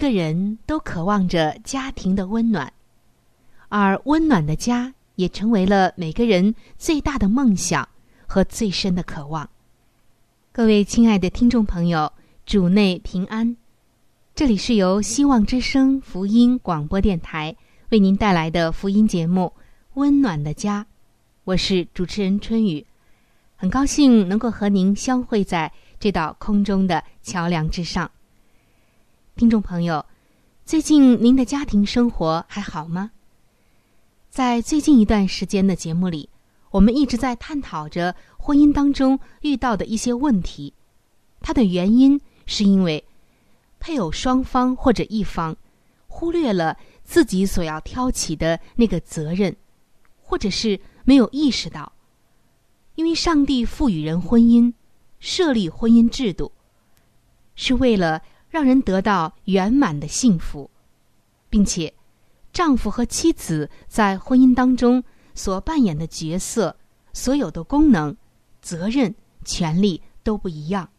个人都渴望着家庭的温暖，而温暖的家也成为了每个人最大的梦想和最深的渴望。各位亲爱的听众朋友，主内平安！这里是由希望之声福音广播电台为您带来的福音节目《温暖的家》，我是主持人春雨，很高兴能够和您相会在这道空中的桥梁之上。听众朋友，最近您的家庭生活还好吗？在最近一段时间的节目里，我们一直在探讨着婚姻当中遇到的一些问题。它的原因是因为配偶双方或者一方忽略了自己所要挑起的那个责任，或者是没有意识到，因为上帝赋予人婚姻，设立婚姻制度，是为了。让人得到圆满的幸福，并且，丈夫和妻子在婚姻当中所扮演的角色、所有的功能、责任、权利都不一样，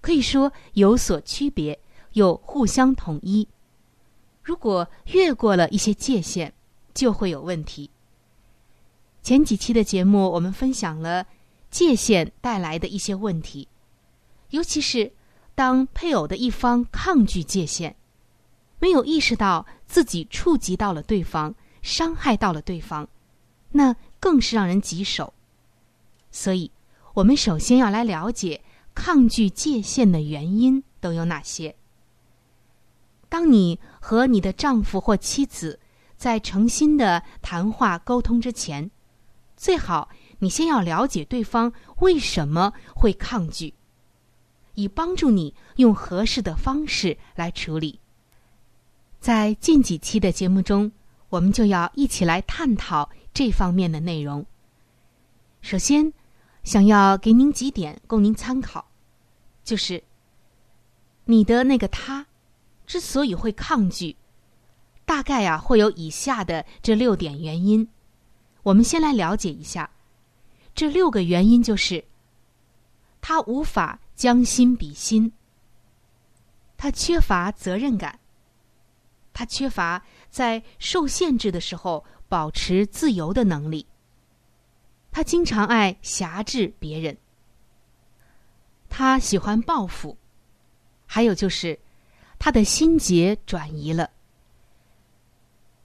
可以说有所区别，又互相统一。如果越过了一些界限，就会有问题。前几期的节目，我们分享了界限带来的一些问题，尤其是。当配偶的一方抗拒界限，没有意识到自己触及到了对方，伤害到了对方，那更是让人棘手。所以，我们首先要来了解抗拒界限的原因都有哪些。当你和你的丈夫或妻子在诚心的谈话沟通之前，最好你先要了解对方为什么会抗拒。以帮助你用合适的方式来处理。在近几期的节目中，我们就要一起来探讨这方面的内容。首先，想要给您几点供您参考，就是你的那个他之所以会抗拒，大概啊会有以下的这六点原因。我们先来了解一下，这六个原因就是他无法。将心比心，他缺乏责任感，他缺乏在受限制的时候保持自由的能力，他经常爱辖制别人，他喜欢报复，还有就是他的心结转移了。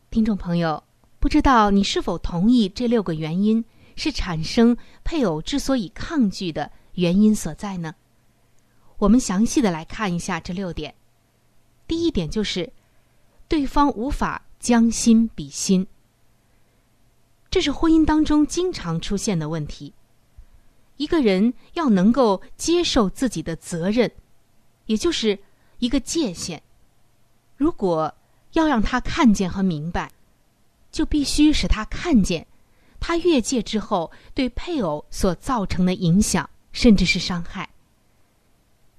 听众朋友，不知道你是否同意这六个原因是产生配偶之所以抗拒的原因所在呢？我们详细的来看一下这六点。第一点就是，对方无法将心比心，这是婚姻当中经常出现的问题。一个人要能够接受自己的责任，也就是一个界限。如果要让他看见和明白，就必须使他看见，他越界之后对配偶所造成的影响，甚至是伤害。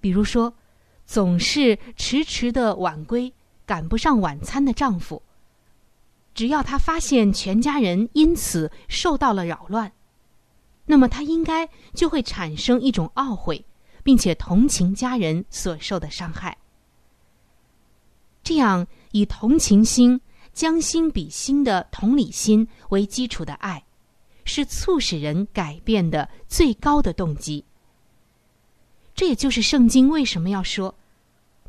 比如说，总是迟迟的晚归、赶不上晚餐的丈夫，只要他发现全家人因此受到了扰乱，那么他应该就会产生一种懊悔，并且同情家人所受的伤害。这样以同情心、将心比心的同理心为基础的爱，是促使人改变的最高的动机。这也就是圣经为什么要说：“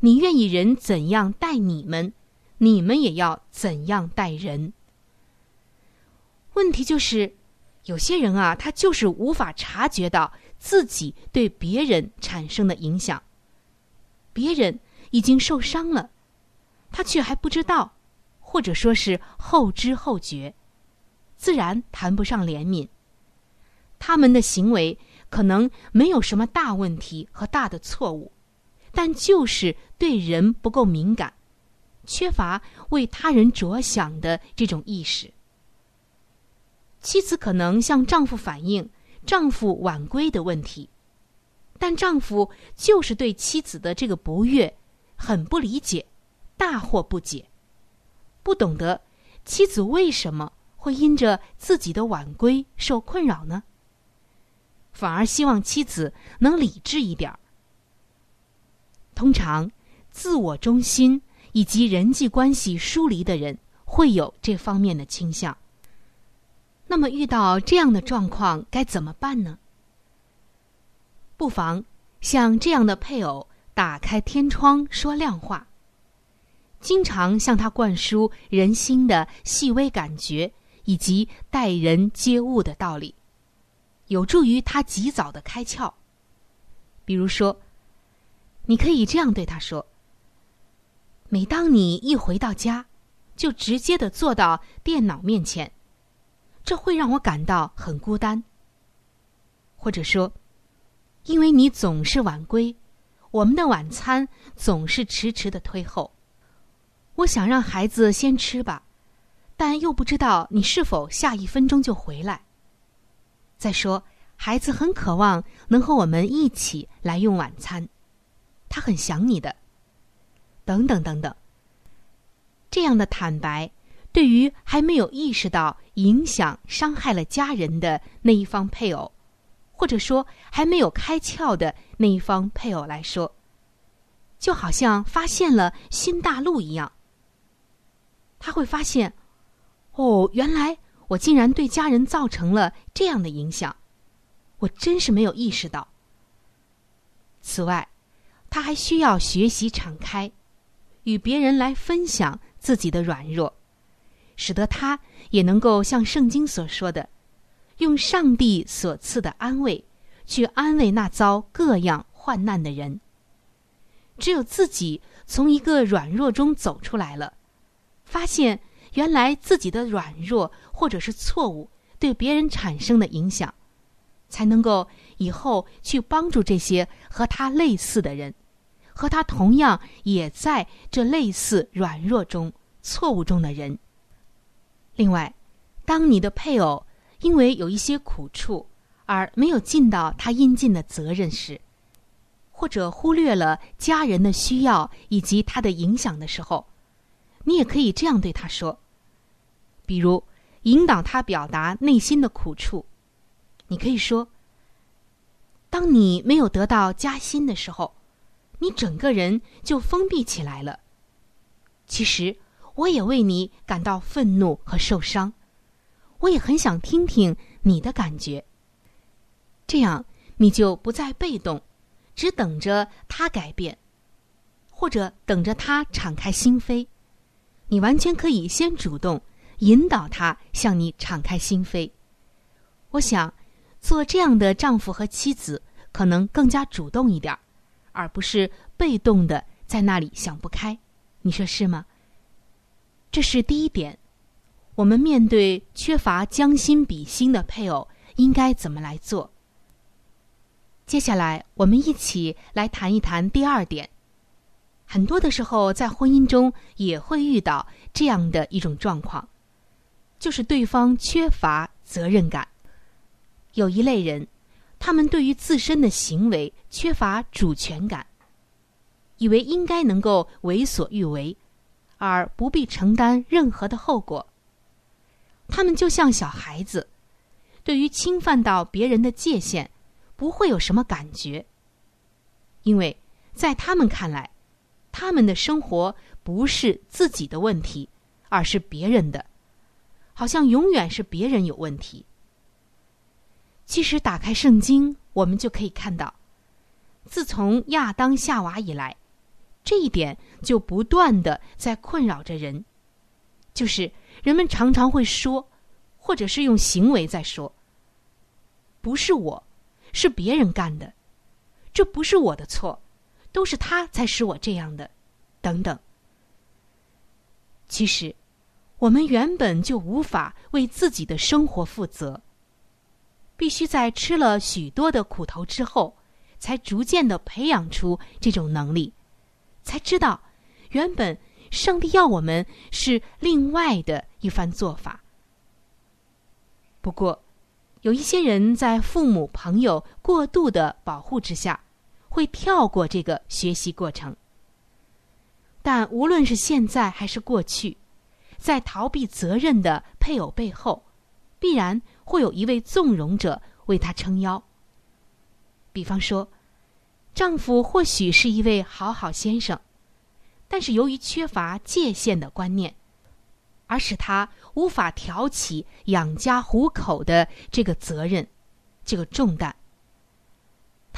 你愿意人怎样待你们，你们也要怎样待人。”问题就是，有些人啊，他就是无法察觉到自己对别人产生的影响，别人已经受伤了，他却还不知道，或者说是后知后觉，自然谈不上怜悯。他们的行为。可能没有什么大问题和大的错误，但就是对人不够敏感，缺乏为他人着想的这种意识。妻子可能向丈夫反映丈夫晚归的问题，但丈夫就是对妻子的这个不悦很不理解，大惑不解，不懂得妻子为什么会因着自己的晚归受困扰呢？反而希望妻子能理智一点儿。通常，自我中心以及人际关系疏离的人会有这方面的倾向。那么，遇到这样的状况该怎么办呢？不妨像这样的配偶打开天窗说亮话，经常向他灌输人心的细微感觉以及待人接物的道理。有助于他及早的开窍。比如说，你可以这样对他说：“每当你一回到家，就直接的坐到电脑面前，这会让我感到很孤单。”或者说：“因为你总是晚归，我们的晚餐总是迟迟的推后。我想让孩子先吃吧，但又不知道你是否下一分钟就回来。”再说，孩子很渴望能和我们一起来用晚餐，他很想你的。等等等等，这样的坦白，对于还没有意识到影响伤害了家人的那一方配偶，或者说还没有开窍的那一方配偶来说，就好像发现了新大陆一样。他会发现，哦，原来。我竟然对家人造成了这样的影响，我真是没有意识到。此外，他还需要学习敞开，与别人来分享自己的软弱，使得他也能够像圣经所说的，用上帝所赐的安慰去安慰那遭各样患难的人。只有自己从一个软弱中走出来了，发现。原来自己的软弱或者是错误对别人产生的影响，才能够以后去帮助这些和他类似的人，和他同样也在这类似软弱中、错误中的人。另外，当你的配偶因为有一些苦处而没有尽到他应尽的责任时，或者忽略了家人的需要以及他的影响的时候，你也可以这样对他说，比如引导他表达内心的苦处。你可以说：“当你没有得到加薪的时候，你整个人就封闭起来了。其实我也为你感到愤怒和受伤，我也很想听听你的感觉。这样你就不再被动，只等着他改变，或者等着他敞开心扉。”你完全可以先主动引导他向你敞开心扉。我想，做这样的丈夫和妻子可能更加主动一点，而不是被动的在那里想不开。你说是吗？这是第一点。我们面对缺乏将心比心的配偶，应该怎么来做？接下来，我们一起来谈一谈第二点。很多的时候，在婚姻中也会遇到这样的一种状况，就是对方缺乏责任感。有一类人，他们对于自身的行为缺乏主权感，以为应该能够为所欲为，而不必承担任何的后果。他们就像小孩子，对于侵犯到别人的界限，不会有什么感觉，因为在他们看来，他们的生活不是自己的问题，而是别人的，好像永远是别人有问题。其实，打开圣经，我们就可以看到，自从亚当夏娃以来，这一点就不断的在困扰着人，就是人们常常会说，或者是用行为在说：“不是我，是别人干的，这不是我的错，都是他才使我这样的，等等。”其实，我们原本就无法为自己的生活负责。必须在吃了许多的苦头之后，才逐渐的培养出这种能力，才知道，原本上帝要我们是另外的一番做法。不过，有一些人在父母朋友过度的保护之下，会跳过这个学习过程。但无论是现在还是过去，在逃避责任的配偶背后，必然。会有一位纵容者为他撑腰。比方说，丈夫或许是一位好好先生，但是由于缺乏界限的观念，而使他无法挑起养家糊口的这个责任，这个重担。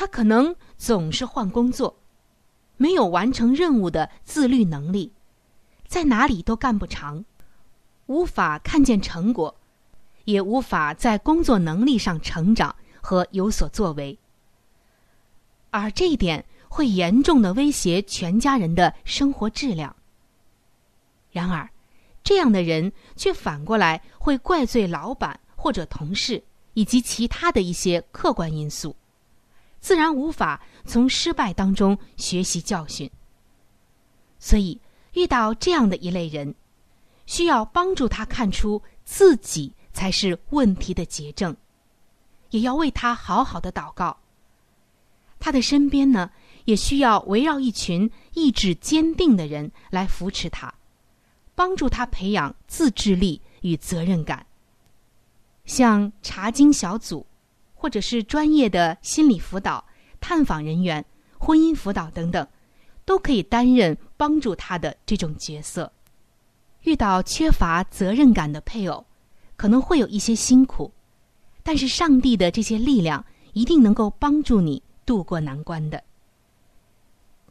他可能总是换工作，没有完成任务的自律能力，在哪里都干不长，无法看见成果。也无法在工作能力上成长和有所作为，而这一点会严重的威胁全家人的生活质量。然而，这样的人却反过来会怪罪老板或者同事以及其他的一些客观因素，自然无法从失败当中学习教训。所以，遇到这样的一类人，需要帮助他看出自己。才是问题的结症，也要为他好好的祷告。他的身边呢，也需要围绕一群意志坚定的人来扶持他，帮助他培养自制力与责任感。像查经小组，或者是专业的心理辅导、探访人员、婚姻辅导等等，都可以担任帮助他的这种角色。遇到缺乏责任感的配偶。可能会有一些辛苦，但是上帝的这些力量一定能够帮助你渡过难关的。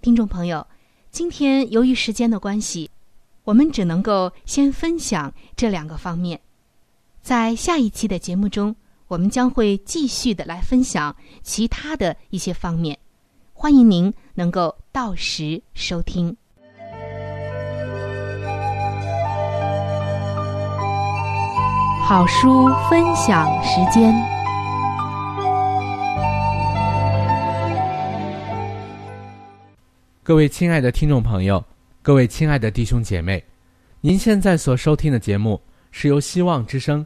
听众朋友，今天由于时间的关系，我们只能够先分享这两个方面。在下一期的节目中，我们将会继续的来分享其他的一些方面，欢迎您能够到时收听。好书分享时间。各位亲爱的听众朋友，各位亲爱的弟兄姐妹，您现在所收听的节目是由希望之声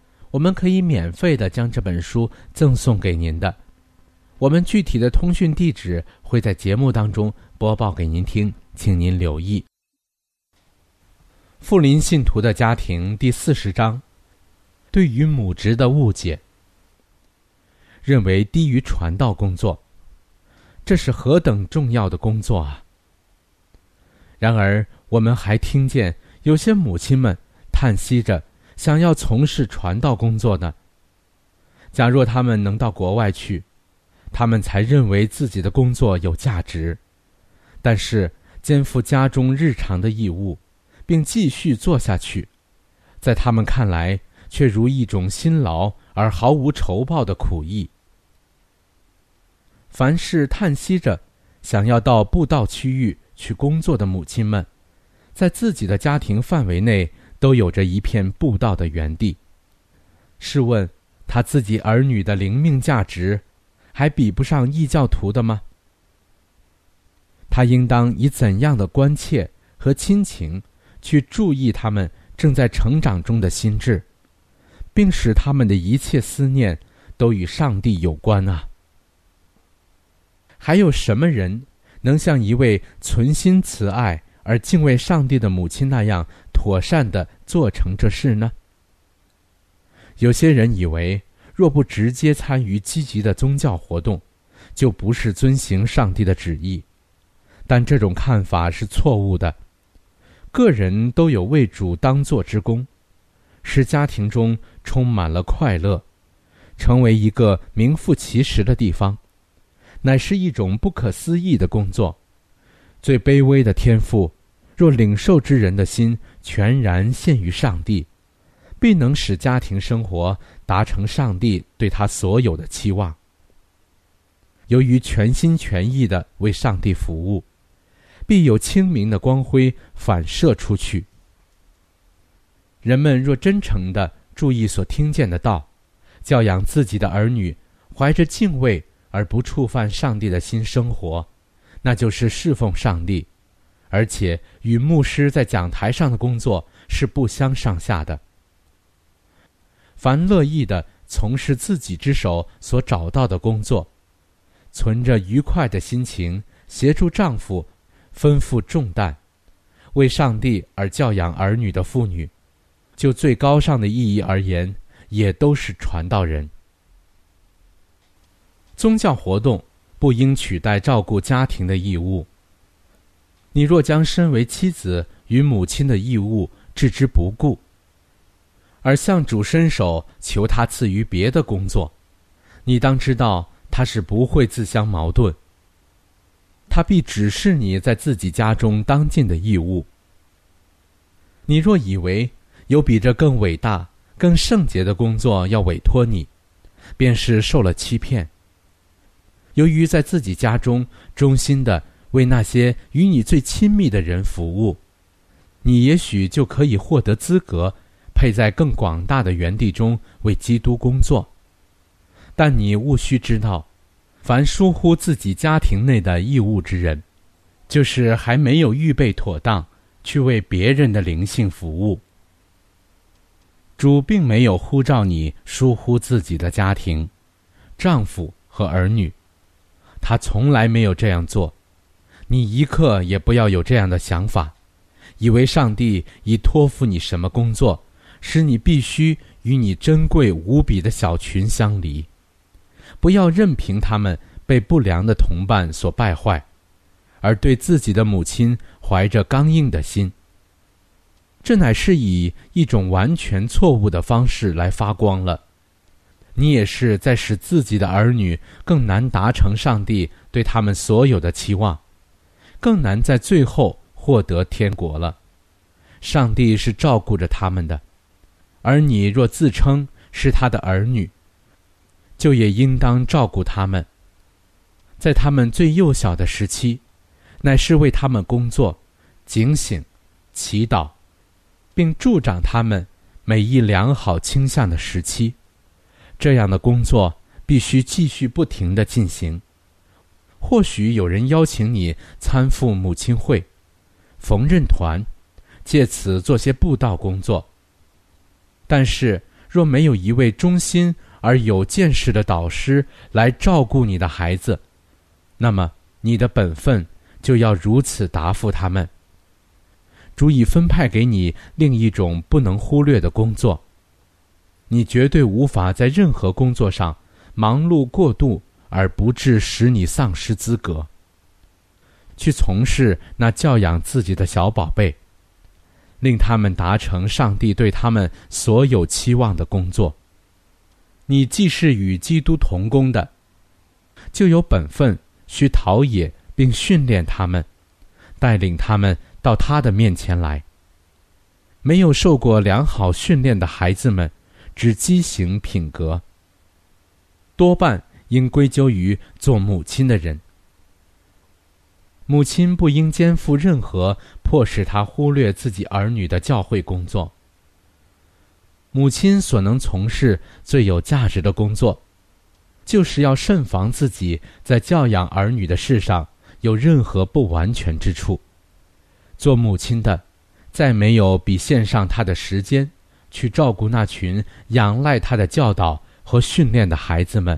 我们可以免费的将这本书赠送给您的。我们具体的通讯地址会在节目当中播报给您听，请您留意。富林信徒的家庭第四十章，对于母职的误解，认为低于传道工作，这是何等重要的工作啊！然而，我们还听见有些母亲们叹息着，想要从事传道工作呢。假若他们能到国外去，他们才认为自己的工作有价值。但是，肩负家中日常的义务。并继续做下去，在他们看来，却如一种辛劳而毫无酬报的苦役。凡是叹息着想要到布道区域去工作的母亲们，在自己的家庭范围内都有着一片布道的园地。试问，他自己儿女的灵命价值，还比不上异教徒的吗？他应当以怎样的关切和亲情？去注意他们正在成长中的心智，并使他们的一切思念都与上帝有关啊！还有什么人能像一位存心慈爱而敬畏上帝的母亲那样妥善的做成这事呢？有些人以为，若不直接参与积极的宗教活动，就不是遵行上帝的旨意，但这种看法是错误的。个人都有为主当做之功，使家庭中充满了快乐，成为一个名副其实的地方，乃是一种不可思议的工作。最卑微的天赋，若领受之人的心全然献于上帝，必能使家庭生活达成上帝对他所有的期望。由于全心全意的为上帝服务。必有清明的光辉反射出去。人们若真诚的注意所听见的道，教养自己的儿女，怀着敬畏而不触犯上帝的心生活，那就是侍奉上帝，而且与牧师在讲台上的工作是不相上下的。凡乐意的从事自己之手所找到的工作，存着愉快的心情协助丈夫。吩咐重担，为上帝而教养儿女的妇女，就最高尚的意义而言，也都是传道人。宗教活动不应取代照顾家庭的义务。你若将身为妻子与母亲的义务置之不顾，而向主伸手求他赐予别的工作，你当知道他是不会自相矛盾。他必指示你在自己家中当尽的义务。你若以为有比这更伟大、更圣洁的工作要委托你，便是受了欺骗。由于在自己家中忠心的为那些与你最亲密的人服务，你也许就可以获得资格，配在更广大的园地中为基督工作。但你务须知道。凡疏忽自己家庭内的义务之人，就是还没有预备妥当去为别人的灵性服务。主并没有呼召你疏忽自己的家庭、丈夫和儿女，他从来没有这样做。你一刻也不要有这样的想法，以为上帝已托付你什么工作，使你必须与你珍贵无比的小群相离。不要任凭他们被不良的同伴所败坏，而对自己的母亲怀着刚硬的心。这乃是以一种完全错误的方式来发光了。你也是在使自己的儿女更难达成上帝对他们所有的期望，更难在最后获得天国了。上帝是照顾着他们的，而你若自称是他的儿女。就也应当照顾他们，在他们最幼小的时期，乃是为他们工作、警醒、祈祷，并助长他们每一良好倾向的时期。这样的工作必须继续不停的进行。或许有人邀请你参赴母亲会，缝纫团，借此做些布道工作。但是，若没有一位忠心而有见识的导师来照顾你的孩子，那么你的本分就要如此答复他们。主已分派给你另一种不能忽略的工作。你绝对无法在任何工作上忙碌过度而不致使你丧失资格。去从事那教养自己的小宝贝，令他们达成上帝对他们所有期望的工作。你既是与基督同工的，就有本分需陶冶并训练他们，带领他们到他的面前来。没有受过良好训练的孩子们。只畸形品格，多半应归咎于做母亲的人。母亲不应肩负任何迫使他忽略自己儿女的教会工作。母亲所能从事最有价值的工作，就是要慎防自己在教养儿女的事上有任何不完全之处。做母亲的，再没有比献上他的时间。去照顾那群仰赖他的教导和训练的孩子们，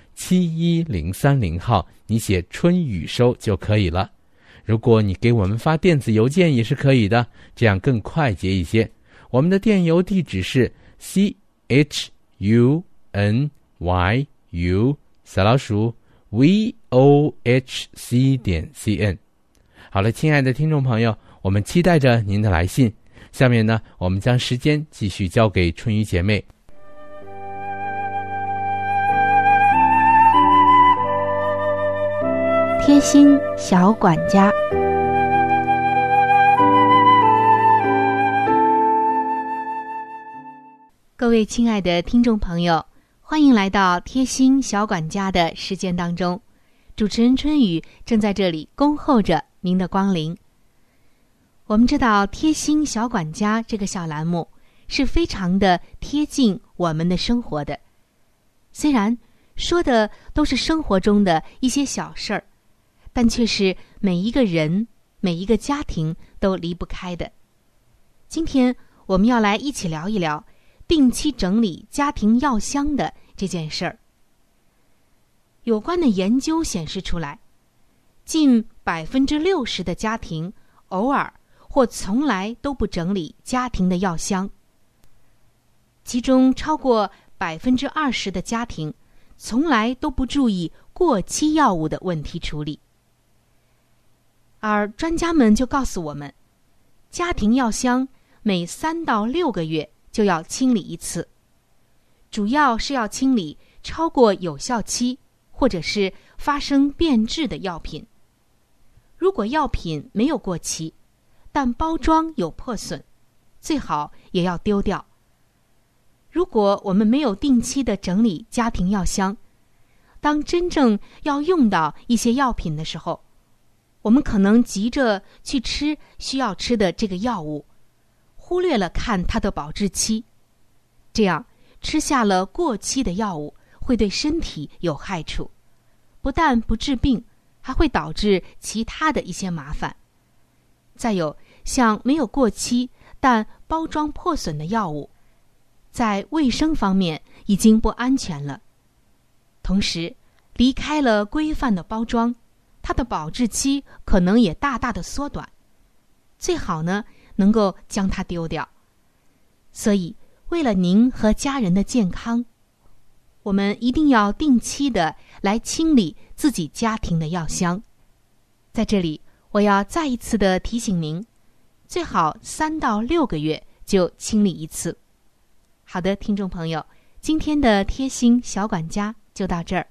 七一零三零号，你写“春雨收”就可以了。如果你给我们发电子邮件也是可以的，这样更快捷一些。我们的电邮地址是 c h u n y u 小老鼠 v o h c 点 c n。好了，亲爱的听众朋友，我们期待着您的来信。下面呢，我们将时间继续交给春雨姐妹。贴心小管家，各位亲爱的听众朋友，欢迎来到贴心小管家的时间当中。主持人春雨正在这里恭候着您的光临。我们知道“贴心小管家”这个小栏目是非常的贴近我们的生活的，虽然说的都是生活中的一些小事儿，但却是每一个人、每一个家庭都离不开的。今天我们要来一起聊一聊定期整理家庭药箱的这件事儿。有关的研究显示出来，近百分之六十的家庭偶尔。或从来都不整理家庭的药箱，其中超过百分之二十的家庭从来都不注意过期药物的问题处理。而专家们就告诉我们，家庭药箱每三到六个月就要清理一次，主要是要清理超过有效期或者是发生变质的药品。如果药品没有过期，但包装有破损，最好也要丢掉。如果我们没有定期的整理家庭药箱，当真正要用到一些药品的时候，我们可能急着去吃需要吃的这个药物，忽略了看它的保质期，这样吃下了过期的药物会对身体有害处，不但不治病，还会导致其他的一些麻烦。再有，像没有过期但包装破损的药物，在卫生方面已经不安全了。同时，离开了规范的包装，它的保质期可能也大大的缩短。最好呢，能够将它丢掉。所以，为了您和家人的健康，我们一定要定期的来清理自己家庭的药箱。在这里。我要再一次的提醒您，最好三到六个月就清理一次。好的，听众朋友，今天的贴心小管家就到这儿。